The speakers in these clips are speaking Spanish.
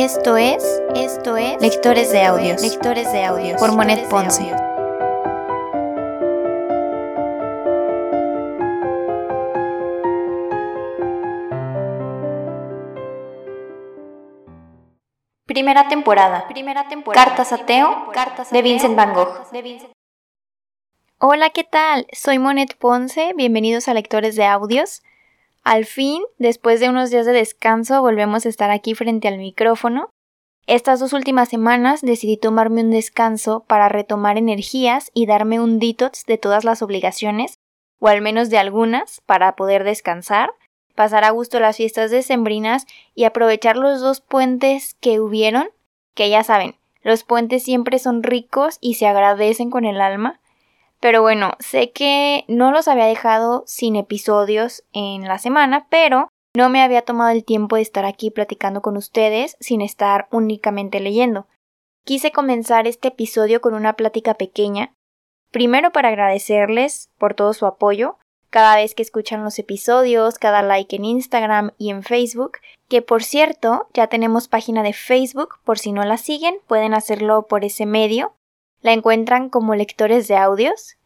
Esto es, esto es Lectores de Audios, Lectores de Audios por Monet Ponce. Primera temporada. Primera temporada. Cartas a Teo, Cartas de Vincent Van Gogh. Hola, ¿qué tal? Soy Monet Ponce, bienvenidos a Lectores de Audios. Al fin, después de unos días de descanso, volvemos a estar aquí frente al micrófono. Estas dos últimas semanas decidí tomarme un descanso para retomar energías y darme un detox de todas las obligaciones, o al menos de algunas, para poder descansar, pasar a gusto las fiestas decembrinas y aprovechar los dos puentes que hubieron, que ya saben, los puentes siempre son ricos y se agradecen con el alma. Pero bueno, sé que no los había dejado sin episodios en la semana, pero no me había tomado el tiempo de estar aquí platicando con ustedes sin estar únicamente leyendo. Quise comenzar este episodio con una plática pequeña, primero para agradecerles por todo su apoyo, cada vez que escuchan los episodios, cada like en Instagram y en Facebook, que por cierto ya tenemos página de Facebook, por si no la siguen, pueden hacerlo por ese medio, la encuentran como lectores de audios.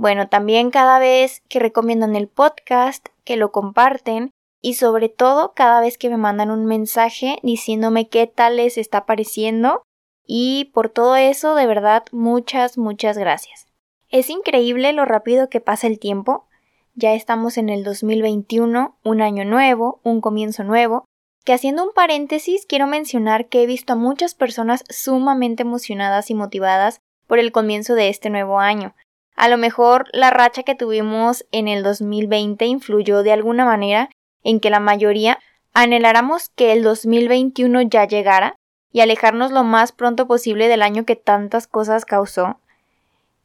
Bueno, también cada vez que recomiendan el podcast, que lo comparten y sobre todo cada vez que me mandan un mensaje diciéndome qué tal les está pareciendo y por todo eso de verdad muchas muchas gracias. Es increíble lo rápido que pasa el tiempo. Ya estamos en el 2021, un año nuevo, un comienzo nuevo, que haciendo un paréntesis quiero mencionar que he visto a muchas personas sumamente emocionadas y motivadas por el comienzo de este nuevo año. A lo mejor la racha que tuvimos en el 2020 influyó de alguna manera en que la mayoría anheláramos que el 2021 ya llegara y alejarnos lo más pronto posible del año que tantas cosas causó.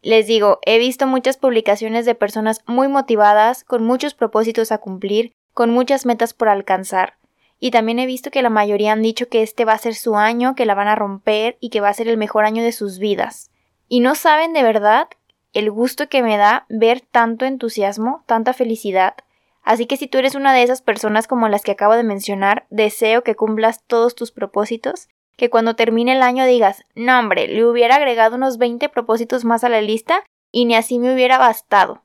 Les digo, he visto muchas publicaciones de personas muy motivadas, con muchos propósitos a cumplir, con muchas metas por alcanzar y también he visto que la mayoría han dicho que este va a ser su año, que la van a romper y que va a ser el mejor año de sus vidas. Y no saben de verdad el gusto que me da ver tanto entusiasmo, tanta felicidad. Así que si tú eres una de esas personas como las que acabo de mencionar, deseo que cumplas todos tus propósitos, que cuando termine el año digas, no hombre, le hubiera agregado unos 20 propósitos más a la lista y ni así me hubiera bastado.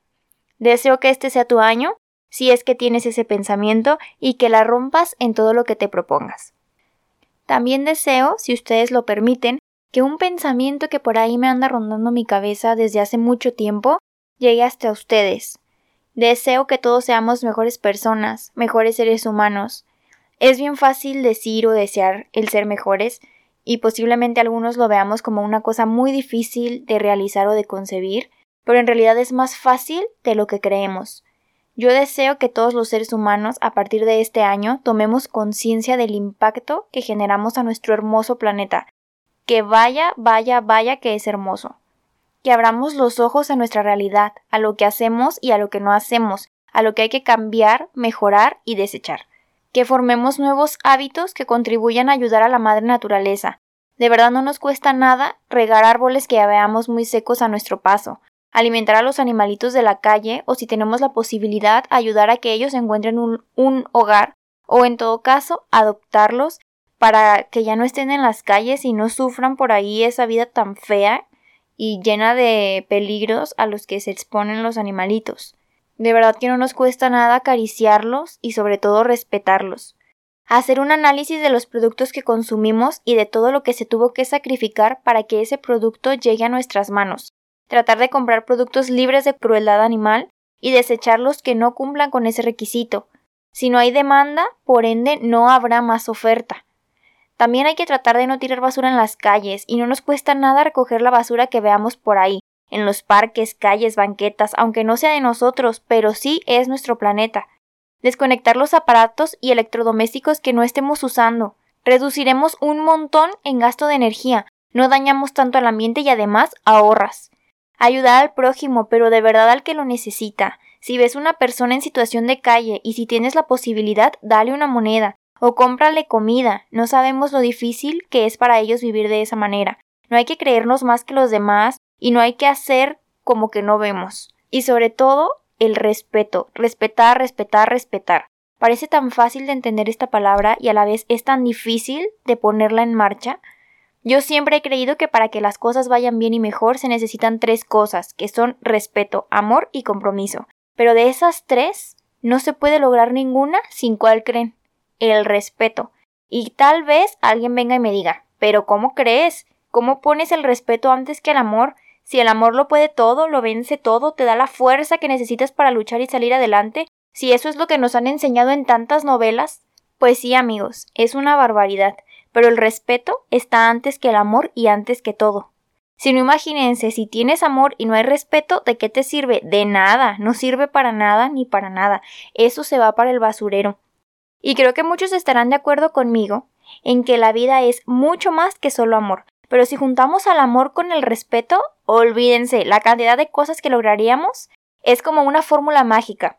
Deseo que este sea tu año si es que tienes ese pensamiento y que la rompas en todo lo que te propongas. También deseo, si ustedes lo permiten, que un pensamiento que por ahí me anda rondando mi cabeza desde hace mucho tiempo llegue hasta ustedes. Deseo que todos seamos mejores personas, mejores seres humanos. Es bien fácil decir o desear el ser mejores, y posiblemente algunos lo veamos como una cosa muy difícil de realizar o de concebir, pero en realidad es más fácil de lo que creemos. Yo deseo que todos los seres humanos a partir de este año tomemos conciencia del impacto que generamos a nuestro hermoso planeta. Que vaya, vaya, vaya que es hermoso. Que abramos los ojos a nuestra realidad, a lo que hacemos y a lo que no hacemos, a lo que hay que cambiar, mejorar y desechar. Que formemos nuevos hábitos que contribuyan a ayudar a la madre naturaleza. De verdad no nos cuesta nada regar árboles que veamos muy secos a nuestro paso, alimentar a los animalitos de la calle o si tenemos la posibilidad ayudar a que ellos encuentren un, hogar o en todo caso adoptarlos para que ya no estén en las calles y no sufran por ahí esa vida tan fea y llena de peligros a los que se exponen los animalitos. De verdad que no nos cuesta nada acariciarlos y sobre todo respetarlos. Hacer un análisis de los productos que consumimos y de todo lo que se tuvo que sacrificar para que ese producto llegue a nuestras manos tratar de comprar productos libres de crueldad animal y desechar los que no cumplan con ese requisito. Si no hay demanda, por ende no habrá más oferta. También hay que tratar de no tirar basura en las calles y no nos cuesta nada recoger la basura que veamos por ahí, en los parques, calles, banquetas, aunque no sea de nosotros, pero sí es nuestro planeta. Desconectar los aparatos y electrodomésticos que no estemos usando. Reduciremos un montón en gasto de energía, no dañamos tanto al ambiente y además ahorras ayudar al prójimo, pero de verdad al que lo necesita. Si ves una persona en situación de calle y si tienes la posibilidad, dale una moneda o cómprale comida. No sabemos lo difícil que es para ellos vivir de esa manera. No hay que creernos más que los demás y no hay que hacer como que no vemos. Y sobre todo, el respeto. Respetar, respetar, respetar. Parece tan fácil de entender esta palabra y a la vez es tan difícil de ponerla en marcha. Yo siempre he creído que para que las cosas vayan bien y mejor se necesitan tres cosas, que son respeto, amor y compromiso. Pero de esas tres, no se puede lograr ninguna sin cuál creen. El respeto. Y tal vez alguien venga y me diga, pero ¿cómo crees? ¿Cómo pones el respeto antes que el amor? Si el amor lo puede todo, lo vence todo, te da la fuerza que necesitas para luchar y salir adelante, si eso es lo que nos han enseñado en tantas novelas, pues sí, amigos, es una barbaridad, pero el respeto está antes que el amor y antes que todo. Si no imagínense, si tienes amor y no hay respeto, ¿de qué te sirve? De nada, no sirve para nada ni para nada. Eso se va para el basurero. Y creo que muchos estarán de acuerdo conmigo en que la vida es mucho más que solo amor. Pero si juntamos al amor con el respeto, olvídense, la cantidad de cosas que lograríamos es como una fórmula mágica.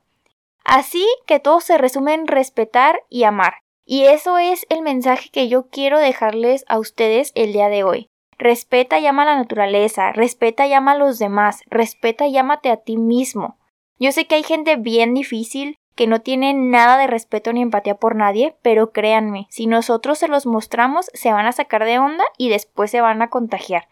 Así que todo se resume en respetar y amar. Y eso es el mensaje que yo quiero dejarles a ustedes el día de hoy. Respeta y ama a la naturaleza, respeta y ama a los demás, respeta y ámate a ti mismo. Yo sé que hay gente bien difícil que no tiene nada de respeto ni empatía por nadie, pero créanme, si nosotros se los mostramos, se van a sacar de onda y después se van a contagiar.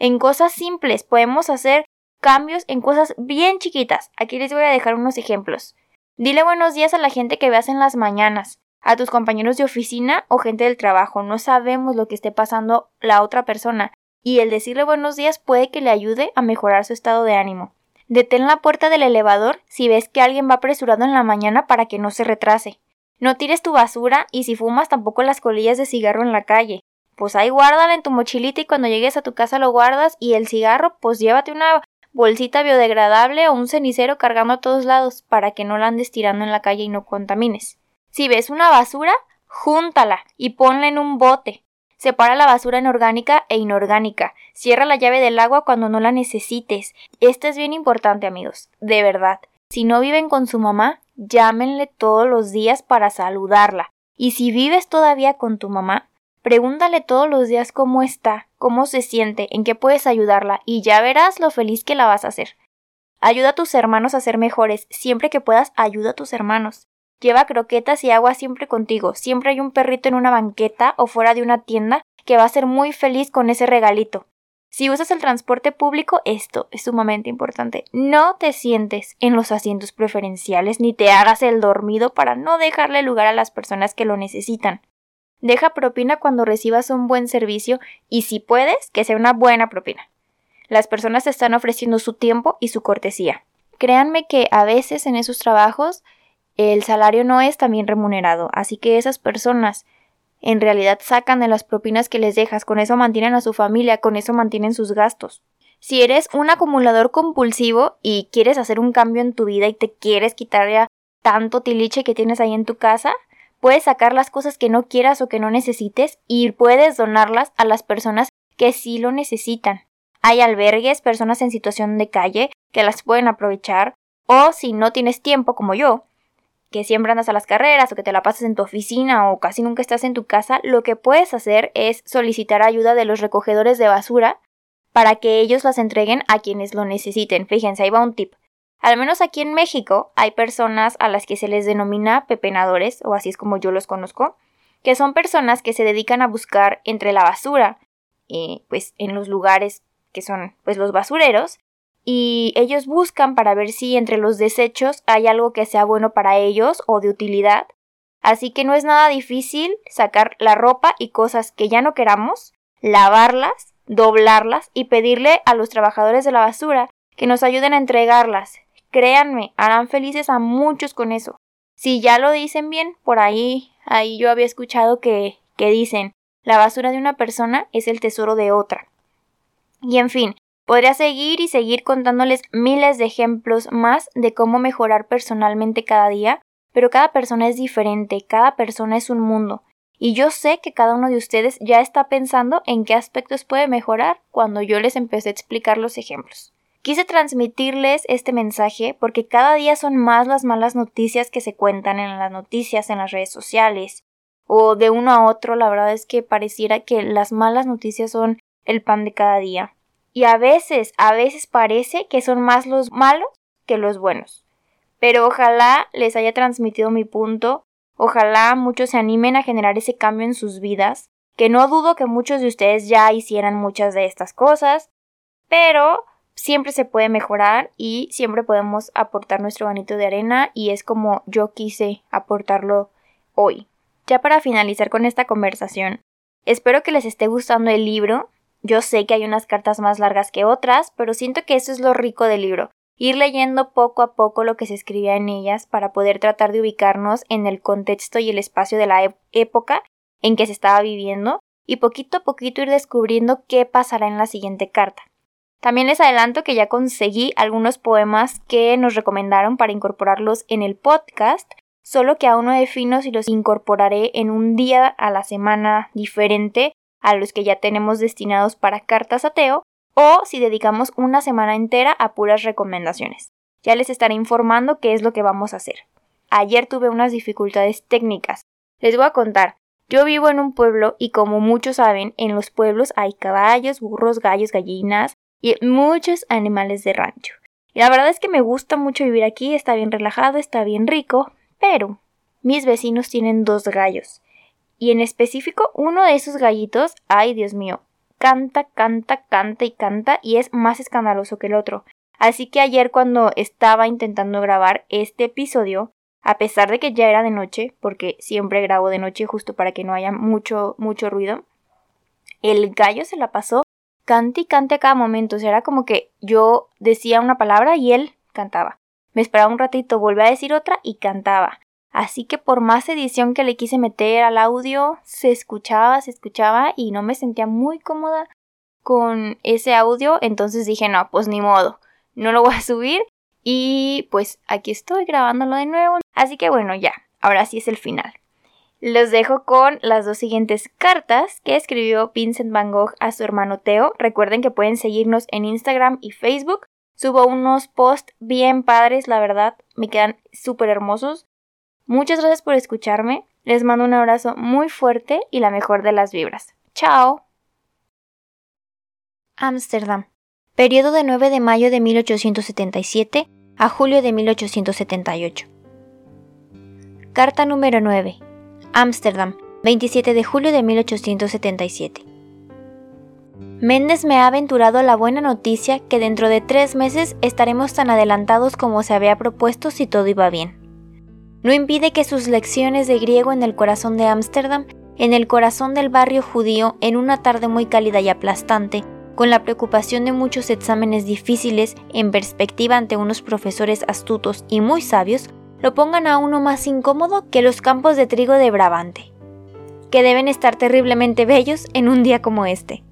En cosas simples podemos hacer cambios en cosas bien chiquitas. Aquí les voy a dejar unos ejemplos. Dile buenos días a la gente que veas en las mañanas, a tus compañeros de oficina o gente del trabajo. No sabemos lo que esté pasando la otra persona, y el decirle buenos días puede que le ayude a mejorar su estado de ánimo. Detén la puerta del elevador si ves que alguien va apresurado en la mañana para que no se retrase. No tires tu basura y si fumas tampoco las colillas de cigarro en la calle. Pues ahí guárdala en tu mochilita y cuando llegues a tu casa lo guardas y el cigarro pues llévate una bolsita biodegradable o un cenicero cargando a todos lados para que no la andes tirando en la calle y no contamines. Si ves una basura, júntala y ponla en un bote. Separa la basura orgánica e inorgánica. Cierra la llave del agua cuando no la necesites. Esto es bien importante, amigos. De verdad. Si no viven con su mamá, llámenle todos los días para saludarla. Y si vives todavía con tu mamá, Pregúntale todos los días cómo está, cómo se siente, en qué puedes ayudarla y ya verás lo feliz que la vas a hacer. Ayuda a tus hermanos a ser mejores, siempre que puedas ayuda a tus hermanos. Lleva croquetas y agua siempre contigo, siempre hay un perrito en una banqueta o fuera de una tienda que va a ser muy feliz con ese regalito. Si usas el transporte público, esto es sumamente importante. No te sientes en los asientos preferenciales ni te hagas el dormido para no dejarle lugar a las personas que lo necesitan. Deja propina cuando recibas un buen servicio y si puedes, que sea una buena propina. Las personas están ofreciendo su tiempo y su cortesía. Créanme que a veces en esos trabajos el salario no es tan bien remunerado, así que esas personas en realidad sacan de las propinas que les dejas, con eso mantienen a su familia, con eso mantienen sus gastos. Si eres un acumulador compulsivo y quieres hacer un cambio en tu vida y te quieres quitar ya tanto tiliche que tienes ahí en tu casa, Puedes sacar las cosas que no quieras o que no necesites y puedes donarlas a las personas que sí lo necesitan. Hay albergues, personas en situación de calle que las pueden aprovechar o si no tienes tiempo como yo, que siempre andas a las carreras o que te la pasas en tu oficina o casi nunca estás en tu casa, lo que puedes hacer es solicitar ayuda de los recogedores de basura para que ellos las entreguen a quienes lo necesiten. Fíjense, ahí va un tip. Al menos aquí en México hay personas a las que se les denomina pepenadores, o así es como yo los conozco, que son personas que se dedican a buscar entre la basura, eh, pues en los lugares que son pues los basureros, y ellos buscan para ver si entre los desechos hay algo que sea bueno para ellos o de utilidad. Así que no es nada difícil sacar la ropa y cosas que ya no queramos, lavarlas, doblarlas y pedirle a los trabajadores de la basura que nos ayuden a entregarlas, Créanme, harán felices a muchos con eso. Si ya lo dicen bien, por ahí, ahí yo había escuchado que, que dicen, la basura de una persona es el tesoro de otra. Y en fin, podría seguir y seguir contándoles miles de ejemplos más de cómo mejorar personalmente cada día, pero cada persona es diferente, cada persona es un mundo. Y yo sé que cada uno de ustedes ya está pensando en qué aspectos puede mejorar cuando yo les empecé a explicar los ejemplos. Quise transmitirles este mensaje porque cada día son más las malas noticias que se cuentan en las noticias, en las redes sociales, o de uno a otro, la verdad es que pareciera que las malas noticias son el pan de cada día. Y a veces, a veces parece que son más los malos que los buenos. pero ojalá les haya transmitido mi punto, ojalá muchos se animen a generar ese cambio en sus vidas, que no dudo que muchos de ustedes ya hicieran muchas de estas cosas, pero siempre se puede mejorar y siempre podemos aportar nuestro granito de arena y es como yo quise aportarlo hoy. Ya para finalizar con esta conversación, espero que les esté gustando el libro. Yo sé que hay unas cartas más largas que otras, pero siento que eso es lo rico del libro, ir leyendo poco a poco lo que se escribía en ellas para poder tratar de ubicarnos en el contexto y el espacio de la época en que se estaba viviendo y poquito a poquito ir descubriendo qué pasará en la siguiente carta. También les adelanto que ya conseguí algunos poemas que nos recomendaron para incorporarlos en el podcast, solo que aún no defino si los incorporaré en un día a la semana diferente a los que ya tenemos destinados para cartas ateo o si dedicamos una semana entera a puras recomendaciones. Ya les estaré informando qué es lo que vamos a hacer. Ayer tuve unas dificultades técnicas. Les voy a contar. Yo vivo en un pueblo y como muchos saben, en los pueblos hay caballos, burros, gallos, gallinas y muchos animales de rancho. Y la verdad es que me gusta mucho vivir aquí, está bien relajado, está bien rico, pero mis vecinos tienen dos gallos. Y en específico uno de esos gallitos, ay Dios mío, canta, canta, canta y canta y es más escandaloso que el otro. Así que ayer cuando estaba intentando grabar este episodio, a pesar de que ya era de noche, porque siempre grabo de noche justo para que no haya mucho, mucho ruido, el gallo se la pasó cante y cante a cada momento. O sea, era como que yo decía una palabra y él cantaba. Me esperaba un ratito, volvía a decir otra y cantaba. Así que por más edición que le quise meter al audio, se escuchaba, se escuchaba y no me sentía muy cómoda con ese audio. Entonces dije, no, pues ni modo, no lo voy a subir. Y pues aquí estoy grabándolo de nuevo. Así que bueno, ya, ahora sí es el final. Los dejo con las dos siguientes cartas que escribió Vincent Van Gogh a su hermano Teo. Recuerden que pueden seguirnos en Instagram y Facebook. Subo unos posts bien padres, la verdad, me quedan súper hermosos. Muchas gracias por escucharme. Les mando un abrazo muy fuerte y la mejor de las vibras. ¡Chao! Ámsterdam. Periodo de 9 de mayo de 1877 a julio de 1878. Carta número 9. Ámsterdam, 27 de julio de 1877. Méndez me ha aventurado la buena noticia que dentro de tres meses estaremos tan adelantados como se había propuesto si todo iba bien no impide que sus lecciones de griego en el corazón de Ámsterdam, en el corazón del barrio judío, en una tarde muy cálida y aplastante, con la preocupación de muchos exámenes difíciles en perspectiva ante unos profesores astutos y muy sabios, lo pongan a uno más incómodo que los campos de trigo de Brabante, que deben estar terriblemente bellos en un día como este.